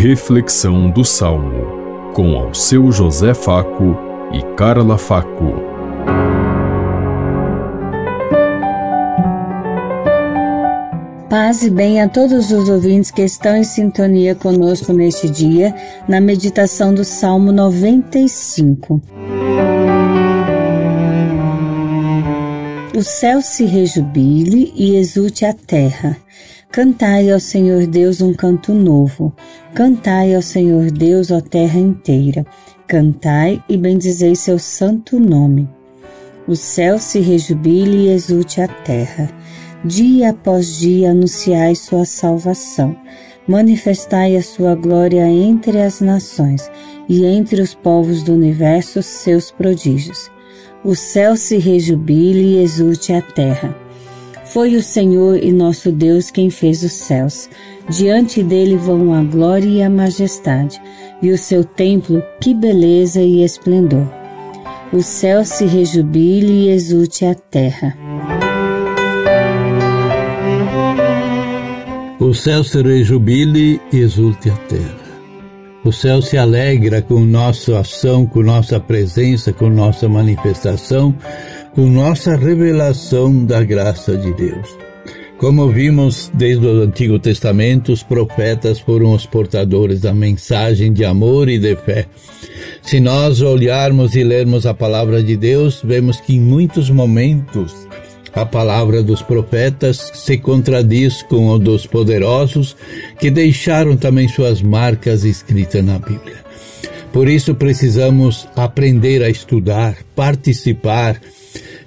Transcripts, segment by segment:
Reflexão do Salmo, com ao seu José Faco e Carla Faco. Paz e bem a todos os ouvintes que estão em sintonia conosco neste dia, na meditação do Salmo 95. O céu se rejubile e exulte a terra. Cantai ao Senhor Deus um canto novo. Cantai ao Senhor Deus, a terra inteira. Cantai e bendizei seu santo nome. O céu se rejubile e exulte a terra. Dia após dia anunciai sua salvação. Manifestai a sua glória entre as nações e entre os povos do universo seus prodígios o céu se rejubile e exulte a terra. Foi o Senhor e nosso Deus quem fez os céus. Diante dele vão a glória e a majestade, e o seu templo, que beleza e esplendor. O céu se rejubile e exulte a terra. O céu se rejubile e exulte a terra. O céu se alegra com nossa ação, com nossa presença, com nossa manifestação, com nossa revelação da graça de Deus. Como vimos desde o Antigo Testamento, os profetas foram os portadores da mensagem de amor e de fé. Se nós olharmos e lermos a palavra de Deus, vemos que em muitos momentos a palavra dos profetas se contradiz com a dos poderosos que deixaram também suas marcas escritas na Bíblia. Por isso precisamos aprender a estudar, participar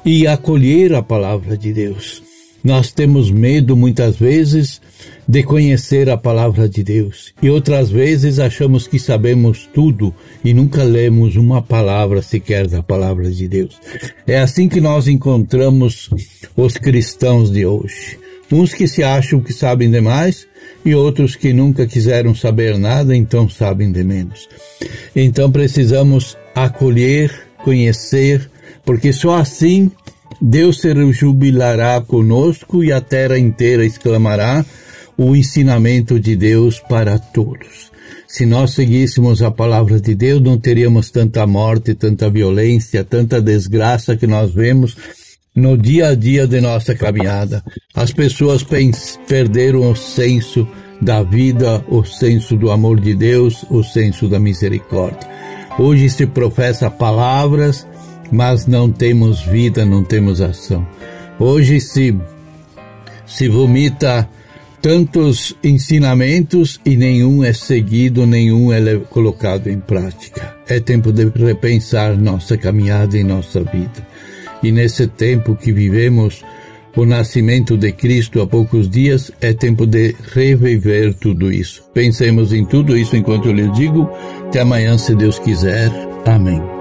e acolher a palavra de Deus. Nós temos medo muitas vezes de conhecer a palavra de Deus e outras vezes achamos que sabemos tudo e nunca lemos uma palavra sequer da palavra de Deus. É assim que nós encontramos os cristãos de hoje. Uns que se acham que sabem demais e outros que nunca quiseram saber nada, então sabem de menos. Então precisamos acolher, conhecer, porque só assim Deus se jubilará conosco e a terra inteira exclamará o ensinamento de Deus para todos. Se nós seguíssemos a palavra de Deus, não teríamos tanta morte, tanta violência, tanta desgraça que nós vemos no dia a dia de nossa caminhada. As pessoas perderam o senso da vida, o senso do amor de Deus, o senso da misericórdia. Hoje se professa palavras mas não temos vida, não temos ação. Hoje se, se vomita tantos ensinamentos e nenhum é seguido, nenhum é colocado em prática. É tempo de repensar nossa caminhada e nossa vida. E nesse tempo que vivemos, o nascimento de Cristo há poucos dias, é tempo de reviver tudo isso. Pensemos em tudo isso enquanto eu lhe digo. Até amanhã, se Deus quiser. Amém.